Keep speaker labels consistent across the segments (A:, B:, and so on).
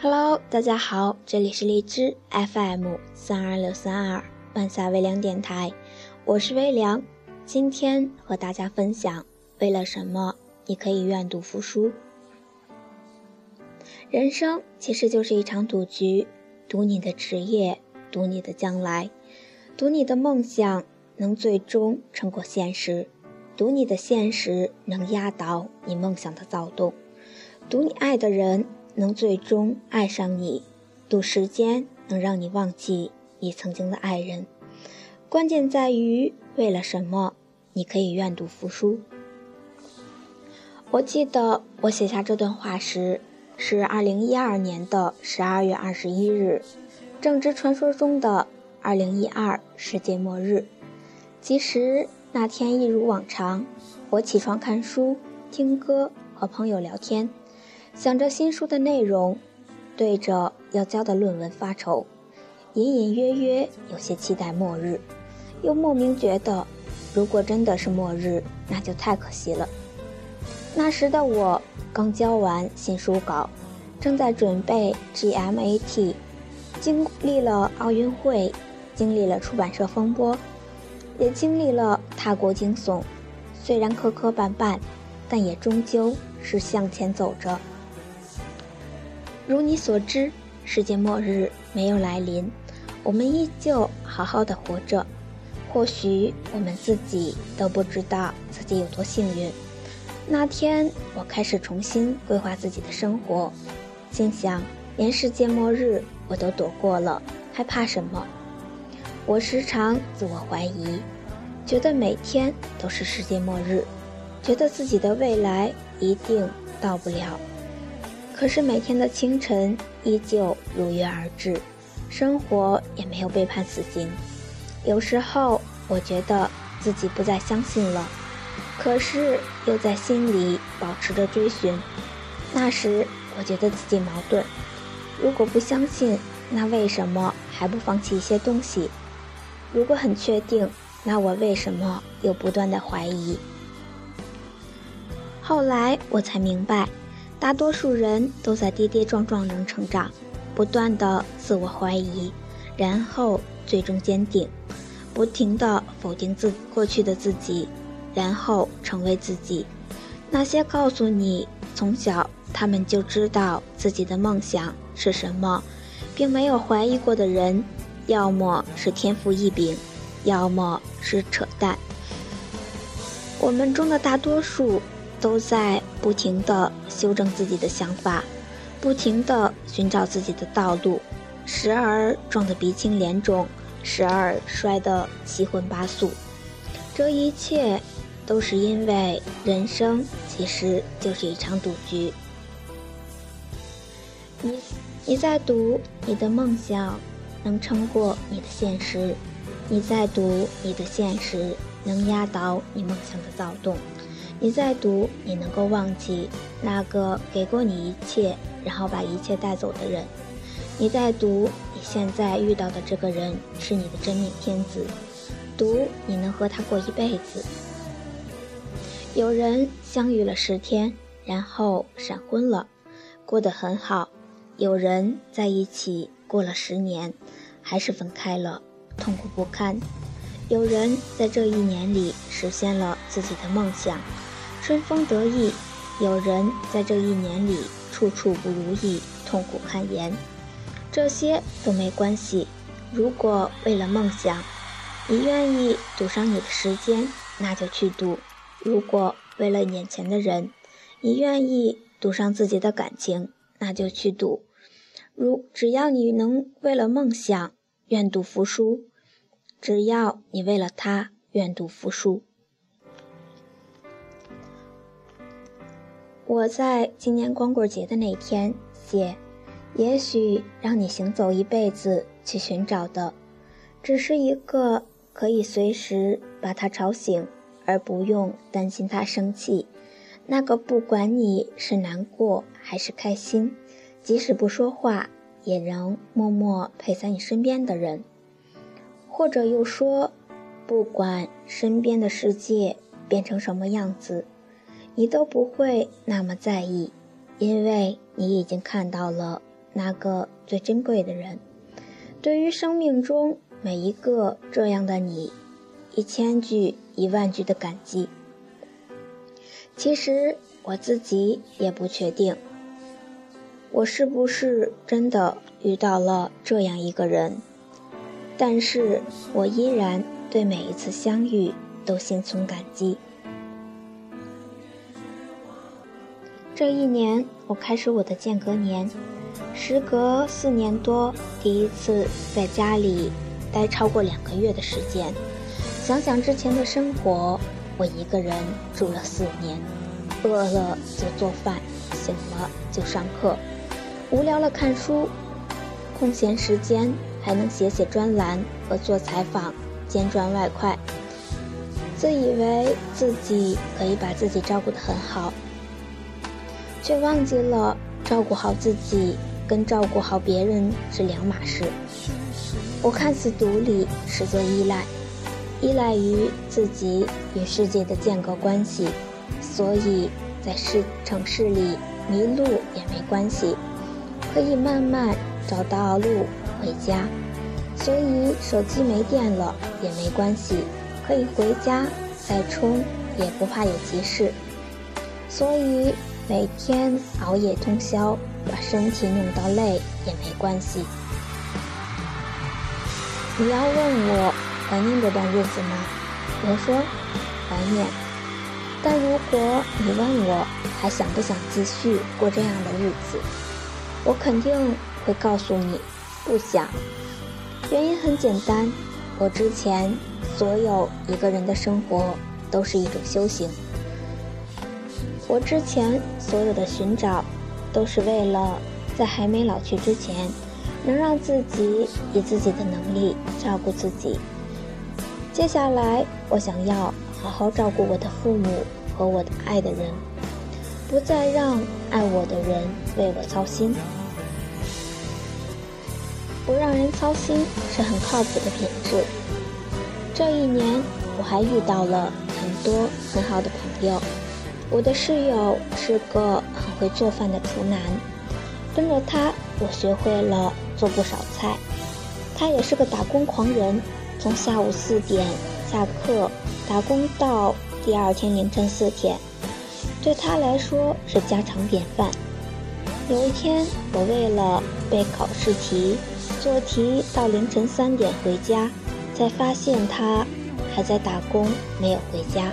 A: Hello，大家好，这里是荔枝 FM 三二六三二半夏微凉电台，我是微凉，今天和大家分享为了什么你可以愿赌服输。人生其实就是一场赌局，赌你的职业，赌你的将来，赌你的梦想能最终成过现实，赌你的现实能压倒你梦想的躁动，赌你爱的人。能最终爱上你，赌时间能让你忘记你曾经的爱人。关键在于为了什么，你可以愿赌服输。我记得我写下这段话时是二零一二年的十二月二十一日，正值传说中的二零一二世界末日。其实那天一如往常，我起床看书、听歌、和朋友聊天。想着新书的内容，对着要交的论文发愁，隐隐约约有些期待末日，又莫名觉得，如果真的是末日，那就太可惜了。那时的我刚交完新书稿，正在准备 GMAT，经历了奥运会，经历了出版社风波，也经历了踏过惊悚，虽然磕磕绊绊，但也终究是向前走着。如你所知，世界末日没有来临，我们依旧好好的活着。或许我们自己都不知道自己有多幸运。那天，我开始重新规划自己的生活，心想：连世界末日我都躲过了，还怕什么？我时常自我怀疑，觉得每天都是世界末日，觉得自己的未来一定到不了。可是每天的清晨依旧如约而至，生活也没有被判死刑。有时候我觉得自己不再相信了，可是又在心里保持着追寻。那时我觉得自己矛盾：如果不相信，那为什么还不放弃一些东西？如果很确定，那我为什么又不断的怀疑？后来我才明白。大多数人都在跌跌撞撞中成长，不断的自我怀疑，然后最终坚定，不停的否定自过去的自己，然后成为自己。那些告诉你从小他们就知道自己的梦想是什么，并没有怀疑过的人，要么是天赋异禀，要么是扯淡。我们中的大多数。都在不停地修正自己的想法，不停地寻找自己的道路，时而撞得鼻青脸肿，时而摔得七荤八素。这一切都是因为人生其实就是一场赌局。你你在赌你的梦想能撑过你的现实，你在赌你的现实能压倒你梦想的躁动。你在赌你能够忘记那个给过你一切，然后把一切带走的人。你在赌你现在遇到的这个人是你的真命天子，赌你能和他过一辈子。有人相遇了十天，然后闪婚了，过得很好；有人在一起过了十年，还是分开了，痛苦不堪；有人在这一年里实现了自己的梦想。春风得意，有人在这一年里处处不如意，痛苦堪言。这些都没关系。如果为了梦想，你愿意赌上你的时间，那就去赌；如果为了眼前的人，你愿意赌上自己的感情，那就去赌。如只要你能为了梦想愿赌服输，只要你为了他愿赌服输。我在今年光棍节的那天写，也许让你行走一辈子去寻找的，只是一个可以随时把他吵醒，而不用担心他生气，那个不管你是难过还是开心，即使不说话也能默默陪在你身边的人，或者又说，不管身边的世界变成什么样子。你都不会那么在意，因为你已经看到了那个最珍贵的人。对于生命中每一个这样的你，一千句、一万句的感激。其实我自己也不确定，我是不是真的遇到了这样一个人，但是我依然对每一次相遇都心存感激。这一年，我开始我的间隔年。时隔四年多，第一次在家里待超过两个月的时间。想想之前的生活，我一个人住了四年，饿了就做饭，醒了就上课，无聊了看书，空闲时间还能写写专栏和做采访，兼赚外快。自以为自己可以把自己照顾得很好，却忘记了照顾好自己。跟照顾好别人是两码事。我看似独立，实则依赖，依赖于自己与世界的间隔关系，所以在市城市里迷路也没关系，可以慢慢找到路回家。所以手机没电了也没关系，可以回家再充，也不怕有急事。所以每天熬夜通宵。把身体弄到累也没关系。你要问我怀念这段日子吗？我说怀念。但如果你问我还想不想继续过这样的日子，我肯定会告诉你不想。原因很简单，我之前所有一个人的生活都是一种修行。我之前所有的寻找。都是为了在还没老去之前，能让自己以自己的能力照顾自己。接下来，我想要好好照顾我的父母和我的爱的人，不再让爱我的人为我操心。不让人操心是很靠谱的品质。这一年，我还遇到了很多很好的朋友。我的室友是个很会做饭的厨男，跟着他，我学会了做不少菜。他也是个打工狂人，从下午四点下课打工到第二天凌晨四点，对他来说是家常便饭。有一天，我为了背考试题做题到凌晨三点回家，才发现他还在打工，没有回家。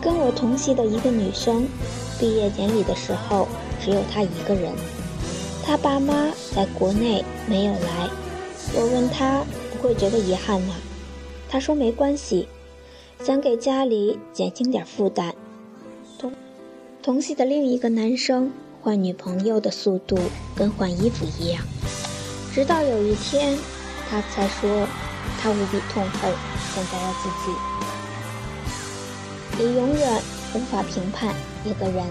A: 跟我同系的一个女生，毕业典礼的时候只有她一个人，她爸妈在国内没有来。我问她不会觉得遗憾吗？她说没关系，想给家里减轻点负担。同同系的另一个男生换女朋友的速度跟换衣服一样，直到有一天，他才说他无比痛恨现在的自己。你永远无法评判一个人，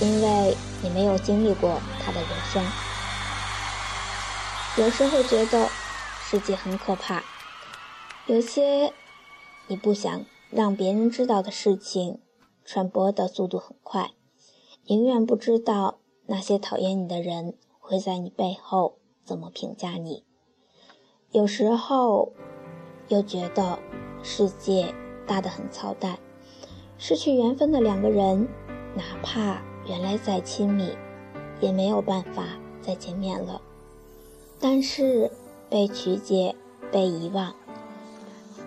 A: 因为你没有经历过他的人生。有时候觉得世界很可怕，有些你不想让别人知道的事情，传播的速度很快，宁愿不知道那些讨厌你的人会在你背后怎么评价你。有时候又觉得世界大得很操蛋。失去缘分的两个人，哪怕原来再亲密，也没有办法再见面了。但是被曲解、被遗忘，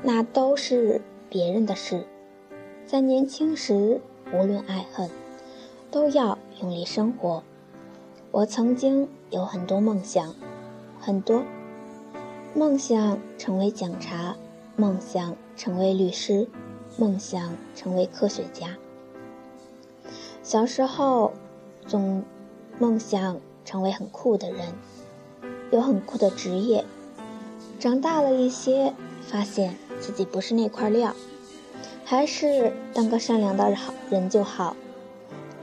A: 那都是别人的事。在年轻时，无论爱恨，都要用力生活。我曾经有很多梦想，很多梦想成为警察，梦想成为律师。梦想成为科学家。小时候，总梦想成为很酷的人，有很酷的职业。长大了一些，发现自己不是那块料，还是当个善良的好人就好。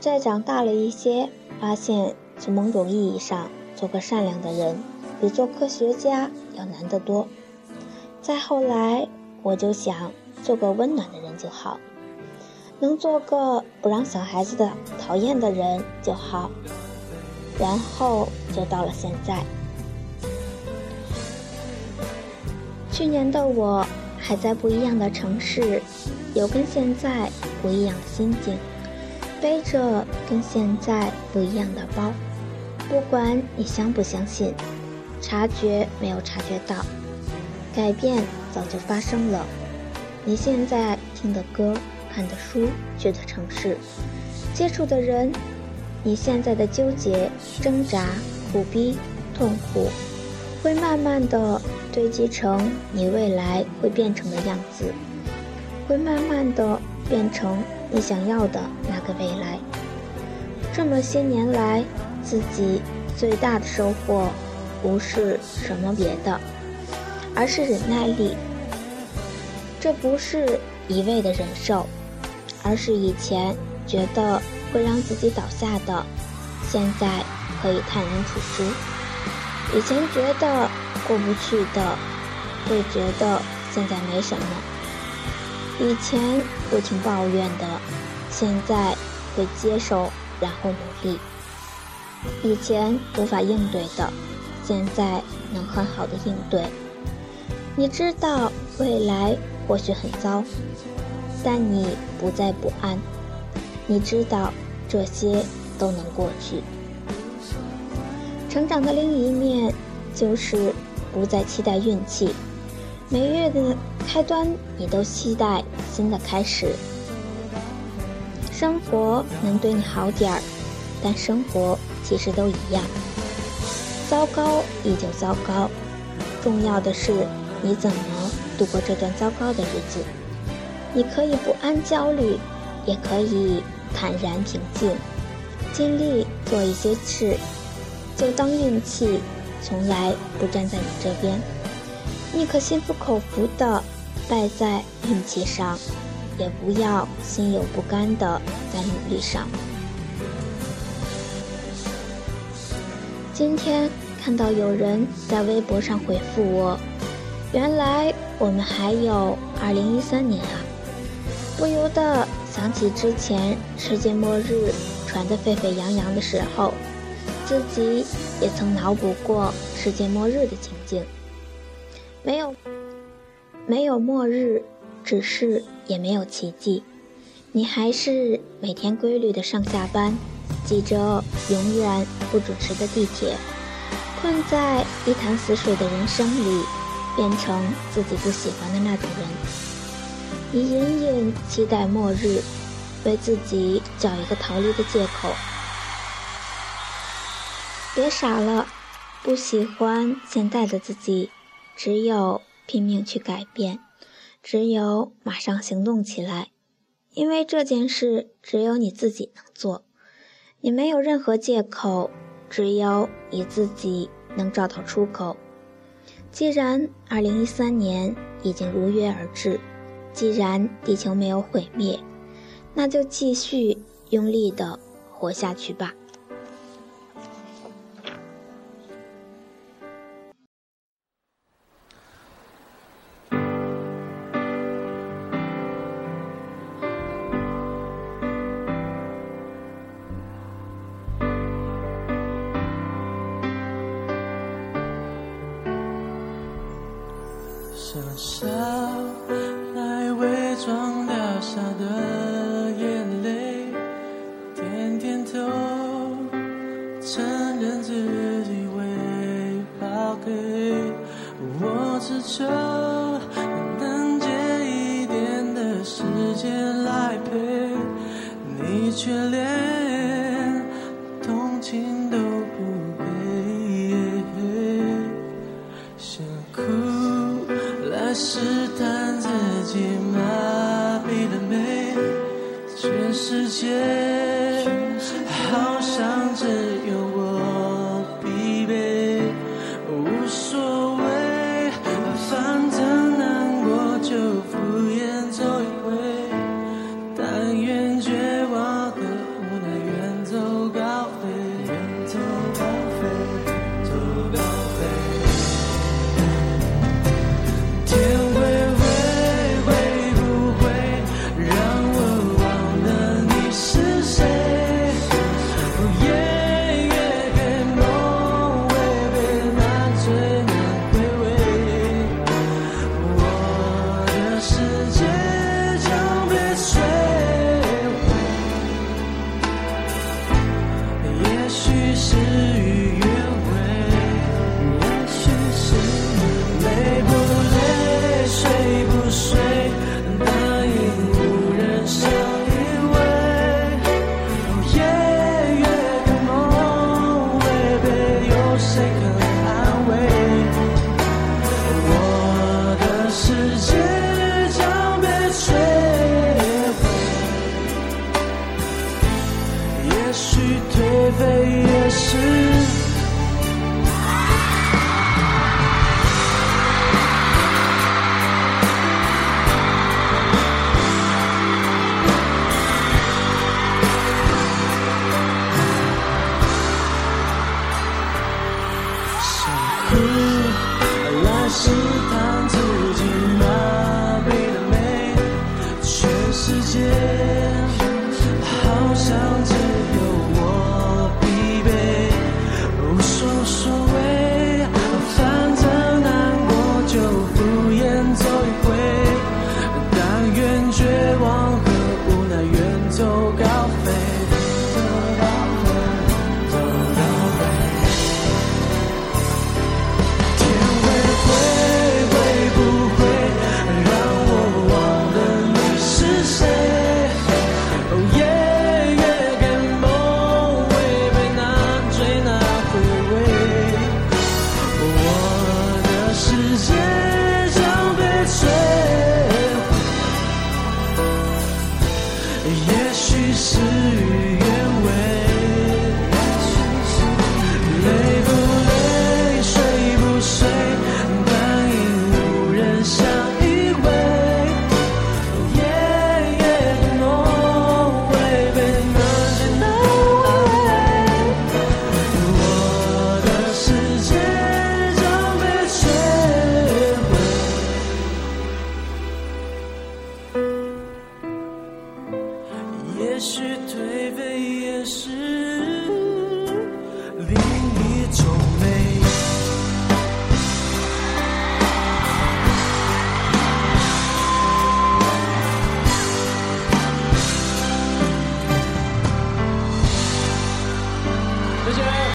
A: 再长大了一些，发现从某种意义上做个善良的人，比做科学家要难得多。再后来，我就想。做个温暖的人就好，能做个不让小孩子的讨厌的人就好。然后就到了现在。去年的我还在不一样的城市，有跟现在不一样的心境，背着跟现在不一样的包。不管你相不相信，察觉没有察觉到，改变早就发生了。你现在听的歌、看的书、去的城市、接触的人，你现在的纠结、挣扎、苦逼、痛苦，会慢慢的堆积成你未来会变成的样子，会慢慢的变成你想要的那个未来。这么些年来，自己最大的收获，不是什么别的，而是忍耐力。这不是一味的忍受，而是以前觉得会让自己倒下的，现在可以坦然处之；以前觉得过不去的，会觉得现在没什么；以前不停抱怨的，现在会接受，然后努力；以前无法应对的，现在能很好的应对。你知道未来。或许很糟，但你不再不安。你知道这些都能过去。成长的另一面就是不再期待运气。每月的开端，你都期待新的开始。生活能对你好点儿，但生活其实都一样。糟糕依旧糟糕，重要的是你怎么。度过这段糟糕的日子，你可以不安焦虑，也可以坦然平静，尽力做一些事，就当运气从来不站在你这边。宁可心服口服的败在运气上，也不要心有不甘的在努力上。今天看到有人在微博上回复我。原来我们还有二零一三年啊！不由得想起之前世界末日传得沸沸扬扬的时候，自己也曾脑补过世界末日的情景。没有，没有末日，只是也没有奇迹。你还是每天规律的上下班，挤着永远不准时的地铁，困在一潭死水的人生里。变成自己不喜欢的那种人，你隐隐期待末日，为自己找一个逃离的借口。别傻了，不喜欢现在的自己，只有拼命去改变，只有马上行动起来，因为这件事只有你自己能做，你没有任何借口，只有你自己能找到出口。既然2013年已经如约而至，既然地球没有毁灭，那就继续用力的活下去吧。
B: 全世界好像只